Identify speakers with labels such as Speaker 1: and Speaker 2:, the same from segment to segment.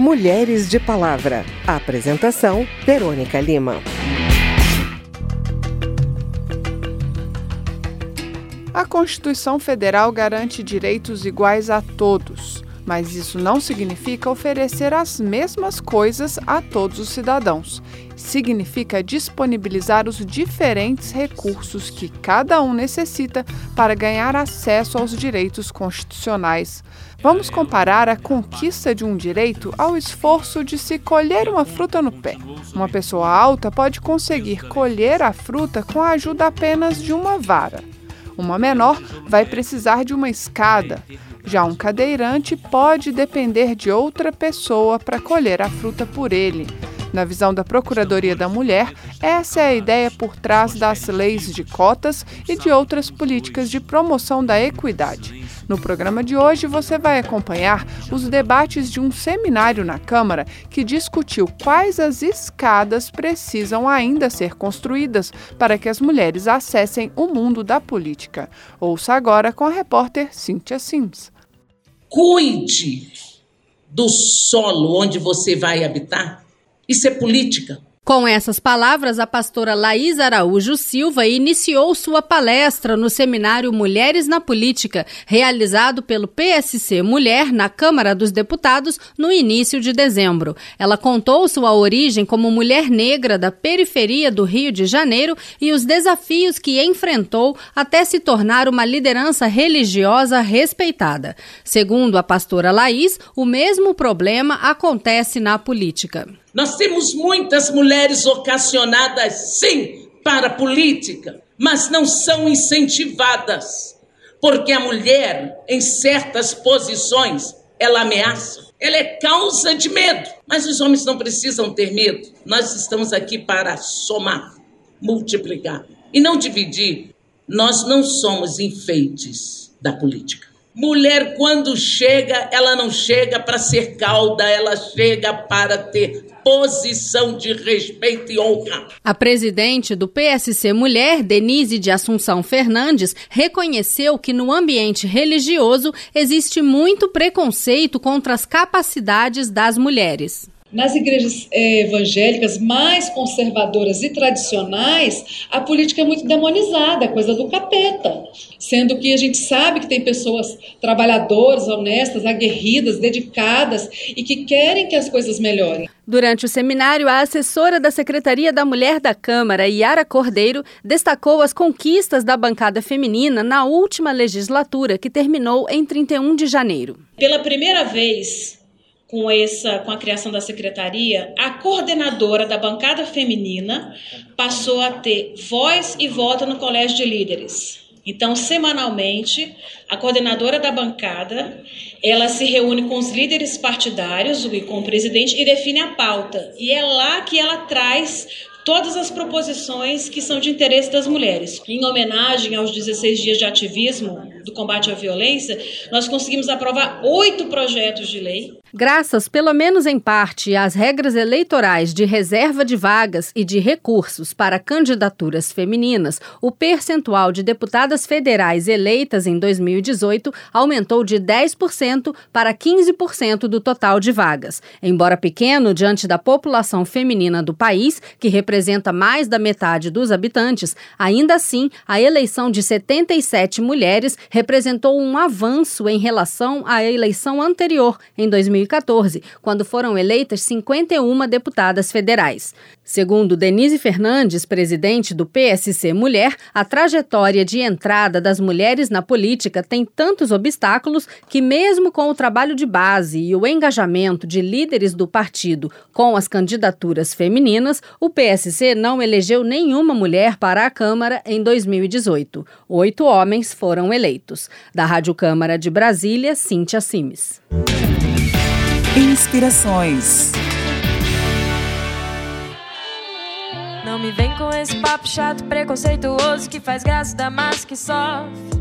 Speaker 1: Mulheres de Palavra. Apresentação: Verônica Lima.
Speaker 2: A Constituição Federal garante direitos iguais a todos, mas isso não significa oferecer as mesmas coisas a todos os cidadãos. Significa disponibilizar os diferentes recursos que cada um necessita para ganhar acesso aos direitos constitucionais. Vamos comparar a conquista de um direito ao esforço de se colher uma fruta no pé. Uma pessoa alta pode conseguir colher a fruta com a ajuda apenas de uma vara. Uma menor vai precisar de uma escada. Já um cadeirante pode depender de outra pessoa para colher a fruta por ele. Na visão da Procuradoria da Mulher, essa é a ideia por trás das leis de cotas e de outras políticas de promoção da equidade. No programa de hoje, você vai acompanhar os debates de um seminário na Câmara que discutiu quais as escadas precisam ainda ser construídas para que as mulheres acessem o mundo da política. Ouça agora com a repórter Cíntia Sims.
Speaker 3: Cuide do solo onde você vai habitar isso é política.
Speaker 4: Com essas palavras, a pastora Laís Araújo Silva iniciou sua palestra no seminário Mulheres na Política, realizado pelo PSC Mulher na Câmara dos Deputados no início de dezembro. Ela contou sua origem como mulher negra da periferia do Rio de Janeiro e os desafios que enfrentou até se tornar uma liderança religiosa respeitada. Segundo a pastora Laís, o mesmo problema acontece na política.
Speaker 3: Nós temos muitas mulheres ocasionadas, sim, para a política, mas não são incentivadas, porque a mulher, em certas posições, ela ameaça, ela é causa de medo. Mas os homens não precisam ter medo. Nós estamos aqui para somar, multiplicar e não dividir. Nós não somos enfeites da política. Mulher, quando chega, ela não chega para ser cauda, ela chega para ter posição de respeito e honra.
Speaker 4: A presidente do PSC Mulher, Denise de Assunção Fernandes, reconheceu que no ambiente religioso existe muito preconceito contra as capacidades das mulheres.
Speaker 5: Nas igrejas eh, evangélicas mais conservadoras e tradicionais, a política é muito demonizada, coisa do capeta. Sendo que a gente sabe que tem pessoas trabalhadoras, honestas, aguerridas, dedicadas e que querem que as coisas melhorem.
Speaker 4: Durante o seminário, a assessora da Secretaria da Mulher da Câmara, Yara Cordeiro, destacou as conquistas da bancada feminina na última legislatura, que terminou em 31 de janeiro.
Speaker 6: Pela primeira vez, com essa com a criação da secretaria, a coordenadora da bancada feminina passou a ter voz e voto no colégio de líderes. Então, semanalmente, a coordenadora da bancada, ela se reúne com os líderes partidários e com o presidente e define a pauta. E é lá que ela traz todas as proposições que são de interesse das mulheres. Em homenagem aos 16 dias de ativismo do combate à violência, nós conseguimos aprovar oito projetos de lei.
Speaker 4: Graças, pelo menos em parte, às regras eleitorais de reserva de vagas e de recursos para candidaturas femininas, o percentual de deputadas federais eleitas em 2018 aumentou de 10% para 15% do total de vagas. Embora pequeno diante da população feminina do país, que representa mais da metade dos habitantes, ainda assim, a eleição de 77 mulheres representou um avanço em relação à eleição anterior, em 2014, quando foram eleitas 51 deputadas federais. Segundo Denise Fernandes, presidente do PSC Mulher, a trajetória de entrada das mulheres na política tem tantos obstáculos que, mesmo com o trabalho de base e o engajamento de líderes do partido com as candidaturas femininas, o PSC não elegeu nenhuma mulher para a Câmara em 2018. Oito homens foram eleitos. Da Rádio Câmara de Brasília, Cíntia Simes.
Speaker 7: Inspirações.
Speaker 8: Me vem com esse papo chato, preconceituoso que faz graça da massa que sofre.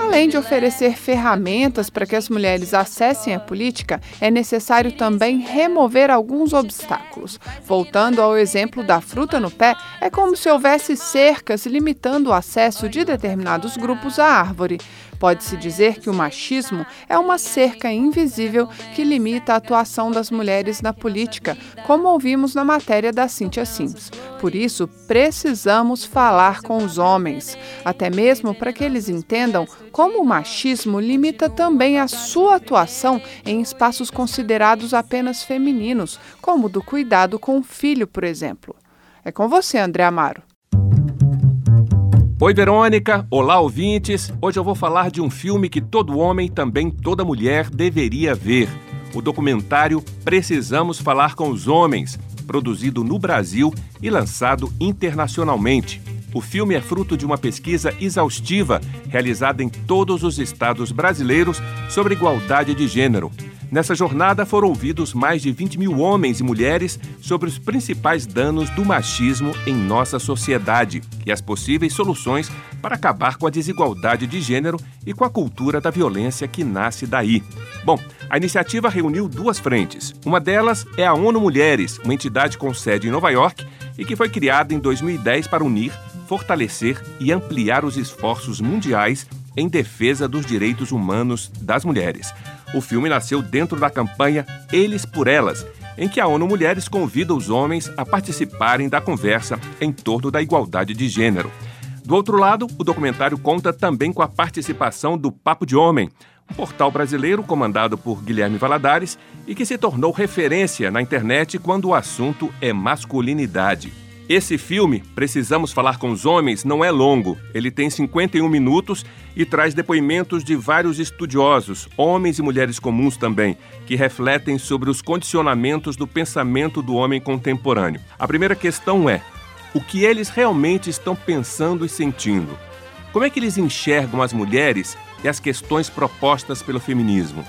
Speaker 2: Além de oferecer ferramentas para que as mulheres acessem a política, é necessário também remover alguns obstáculos. Voltando ao exemplo da fruta no pé, é como se houvesse cercas limitando o acesso de determinados grupos à árvore. Pode-se dizer que o machismo é uma cerca invisível que limita a atuação das mulheres na política, como ouvimos na matéria da Cíntia Sims. Por isso, precisamos falar com os homens, até mesmo para que eles entendam como o machismo limita também a sua atuação em espaços considerados apenas femininos, como o do cuidado com o filho, por exemplo. É com você, André Amaro.
Speaker 7: Oi, Verônica. Olá, ouvintes. Hoje eu vou falar de um filme que todo homem, também toda mulher, deveria ver. O documentário Precisamos Falar com os Homens, produzido no Brasil e lançado internacionalmente. O filme é fruto de uma pesquisa exaustiva realizada em todos os estados brasileiros sobre igualdade de gênero. Nessa jornada foram ouvidos mais de 20 mil homens e mulheres sobre os principais danos do machismo em nossa sociedade e as possíveis soluções para acabar com a desigualdade de gênero e com a cultura da violência que nasce daí. Bom, a iniciativa reuniu duas frentes. Uma delas é a ONU Mulheres, uma entidade com sede em Nova York e que foi criada em 2010 para unir, fortalecer e ampliar os esforços mundiais em defesa dos direitos humanos das mulheres. O filme nasceu dentro da campanha Eles por Elas, em que a ONU Mulheres convida os homens a participarem da conversa em torno da igualdade de gênero. Do outro lado, o documentário conta também com a participação do Papo de Homem, um portal brasileiro comandado por Guilherme Valadares e que se tornou referência na internet quando o assunto é masculinidade. Esse filme, Precisamos Falar com os Homens, não é longo. Ele tem 51 minutos e traz depoimentos de vários estudiosos, homens e mulheres comuns também, que refletem sobre os condicionamentos do pensamento do homem contemporâneo. A primeira questão é: o que eles realmente estão pensando e sentindo? Como é que eles enxergam as mulheres e as questões propostas pelo feminismo?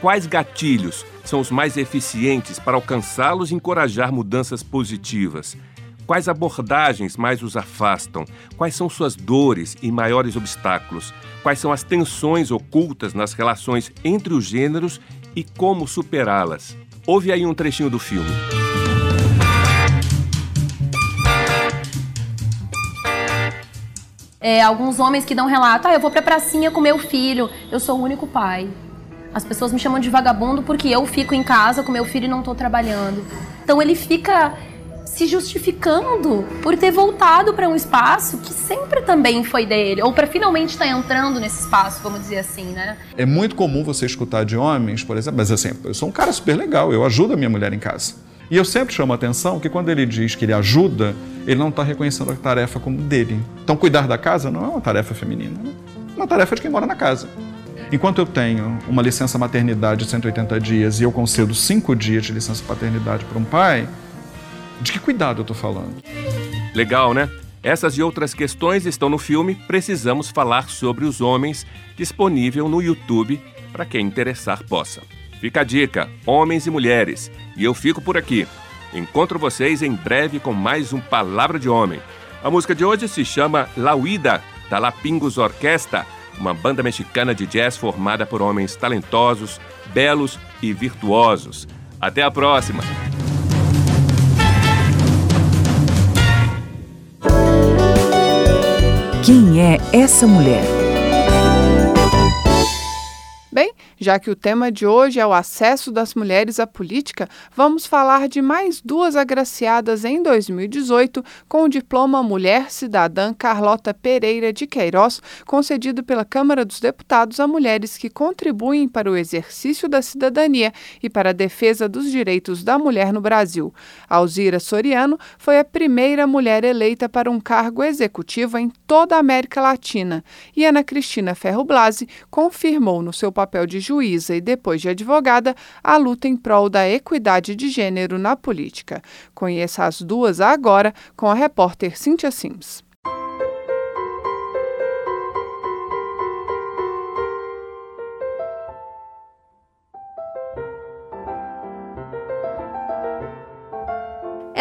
Speaker 7: Quais gatilhos são os mais eficientes para alcançá-los e encorajar mudanças positivas? Quais abordagens mais os afastam? Quais são suas dores e maiores obstáculos? Quais são as tensões ocultas nas relações entre os gêneros e como superá-las? Ouve aí um trechinho do filme.
Speaker 9: É, alguns homens que dão relato, ah, eu vou pra pracinha com meu filho, eu sou o único pai. As pessoas me chamam de vagabundo porque eu fico em casa com meu filho e não estou trabalhando. Então ele fica se justificando por ter voltado para um espaço que sempre também foi dele, ou para finalmente estar tá entrando nesse espaço, vamos dizer assim, né?
Speaker 10: É muito comum você escutar de homens, por exemplo, mas assim, eu sou um cara super legal, eu ajudo a minha mulher em casa. E eu sempre chamo a atenção que quando ele diz que ele ajuda, ele não está reconhecendo a tarefa como dele. Então, cuidar da casa não é uma tarefa feminina, é uma tarefa de quem mora na casa. Enquanto eu tenho uma licença maternidade de 180 dias e eu concedo 5 dias de licença paternidade para um pai, de que cuidado eu estou falando?
Speaker 7: Legal, né? Essas e outras questões estão no filme Precisamos Falar sobre os Homens, disponível no YouTube para quem interessar possa. Fica a dica, homens e mulheres. E eu fico por aqui. Encontro vocês em breve com mais um Palavra de Homem. A música de hoje se chama La Huida, da Lapingos Orquesta, uma banda mexicana de jazz formada por homens talentosos, belos e virtuosos. Até a próxima!
Speaker 1: Quem é essa mulher?
Speaker 2: Já que o tema de hoje é o acesso das mulheres à política, vamos falar de mais duas agraciadas em 2018 com o diploma Mulher Cidadã Carlota Pereira de Queiroz, concedido pela Câmara dos Deputados a mulheres que contribuem para o exercício da cidadania e para a defesa dos direitos da mulher no Brasil. Alzira Soriano foi a primeira mulher eleita para um cargo executivo em toda a América Latina e Ana Cristina Ferro Blasi confirmou no seu papel de juíza e depois de advogada, a luta em prol da equidade de gênero na política. Conheça as duas agora com a repórter Cíntia Sims.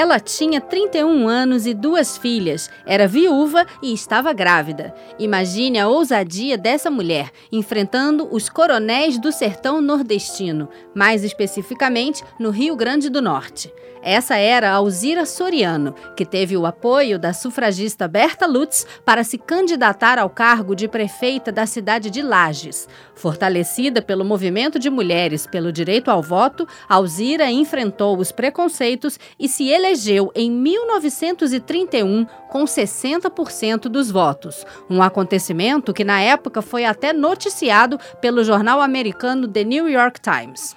Speaker 4: Ela tinha 31 anos e duas filhas, era viúva e estava grávida. Imagine a ousadia dessa mulher enfrentando os coronéis do sertão nordestino, mais especificamente no Rio Grande do Norte. Essa era Alzira Soriano, que teve o apoio da sufragista Berta Lutz para se candidatar ao cargo de prefeita da cidade de Lages. Fortalecida pelo movimento de mulheres pelo direito ao voto, Alzira enfrentou os preconceitos e se elegeu em 1931 com 60% dos votos. Um acontecimento que na época foi até noticiado pelo jornal americano The New York Times.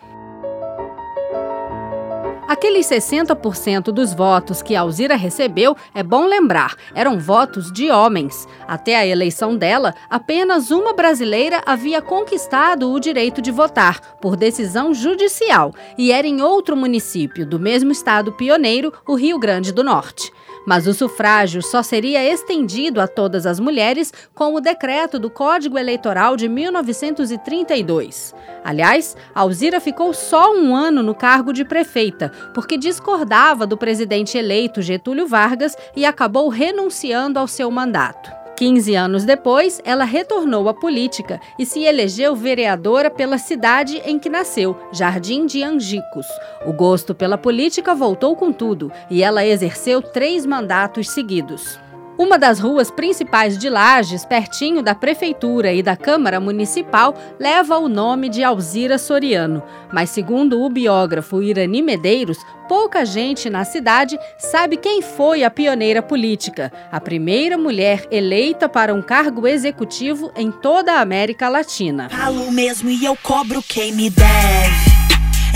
Speaker 4: Aqueles 60% dos votos que Alzira recebeu, é bom lembrar, eram votos de homens. Até a eleição dela, apenas uma brasileira havia conquistado o direito de votar, por decisão judicial, e era em outro município do mesmo estado pioneiro, o Rio Grande do Norte. Mas o sufrágio só seria estendido a todas as mulheres com o decreto do Código Eleitoral de 1932. Aliás, Alzira ficou só um ano no cargo de prefeita, porque discordava do presidente eleito Getúlio Vargas e acabou renunciando ao seu mandato. 15 anos depois, ela retornou à política e se elegeu vereadora pela cidade em que nasceu, Jardim de Angicos. O gosto pela política voltou com tudo e ela exerceu três mandatos seguidos. Uma das ruas principais de Lages, pertinho da prefeitura e da Câmara Municipal, leva o nome de Alzira Soriano. Mas, segundo o biógrafo Irani Medeiros, pouca gente na cidade sabe quem foi a pioneira política, a primeira mulher eleita para um cargo executivo em toda a América Latina.
Speaker 11: Falo mesmo e eu cobro quem me deve.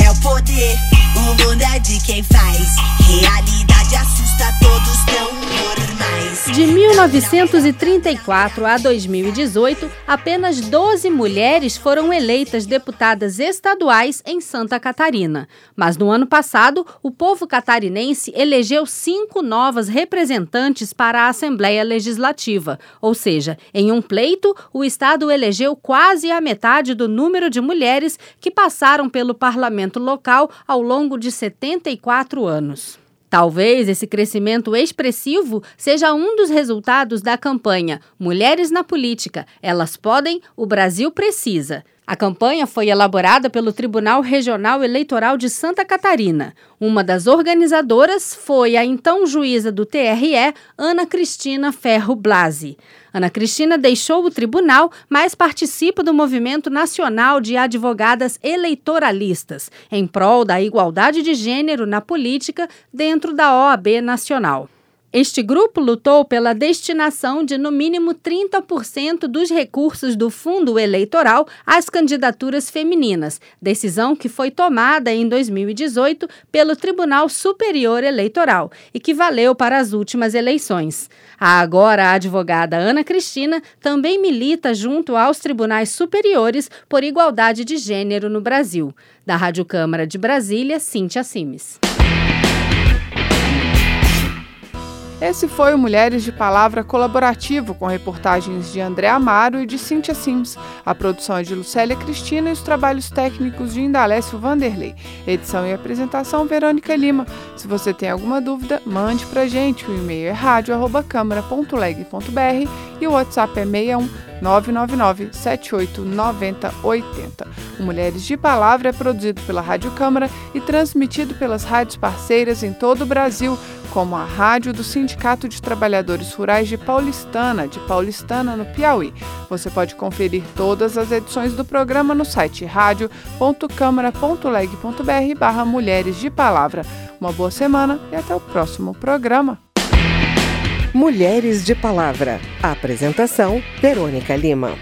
Speaker 11: É o poder, o mundo é de quem faz. Realidade assusta
Speaker 4: de 1934 a 2018, apenas 12 mulheres foram eleitas deputadas estaduais em Santa Catarina. Mas no ano passado, o povo catarinense elegeu cinco novas representantes para a Assembleia Legislativa. Ou seja, em um pleito, o Estado elegeu quase a metade do número de mulheres que passaram pelo parlamento local ao longo de 74 anos. Talvez esse crescimento expressivo seja um dos resultados da campanha Mulheres na Política. Elas podem, o Brasil precisa. A campanha foi elaborada pelo Tribunal Regional Eleitoral de Santa Catarina. Uma das organizadoras foi a então juíza do TRE, Ana Cristina Ferro Blasi. Ana Cristina deixou o tribunal, mas participa do movimento nacional de advogadas eleitoralistas, em prol da igualdade de gênero na política dentro da OAB Nacional. Este grupo lutou pela destinação de no mínimo 30% dos recursos do fundo eleitoral às candidaturas femininas, decisão que foi tomada em 2018 pelo Tribunal Superior Eleitoral e que valeu para as últimas eleições. A agora advogada Ana Cristina também milita junto aos tribunais superiores por igualdade de gênero no Brasil. Da Rádio Câmara de Brasília, Cíntia Simes.
Speaker 2: Esse foi o Mulheres de Palavra colaborativo, com reportagens de André Amaro e de Cíntia Sims. A produção é de Lucélia Cristina e os trabalhos técnicos de Indalécio Vanderlei. Edição e apresentação Verônica Lima. Se você tem alguma dúvida, mande pra gente. O e-mail é rádio.câmara.leg.br e o WhatsApp é 61 999 78 90 80. O Mulheres de Palavra é produzido pela Rádio Câmara e transmitido pelas rádios parceiras em todo o Brasil como a rádio do Sindicato de Trabalhadores Rurais de Paulistana, de Paulistana, no Piauí. Você pode conferir todas as edições do programa no site radio.câmara.leg.br barra Mulheres de Palavra. Uma boa semana e até o próximo programa.
Speaker 1: Mulheres de Palavra. Apresentação: Verônica Lima.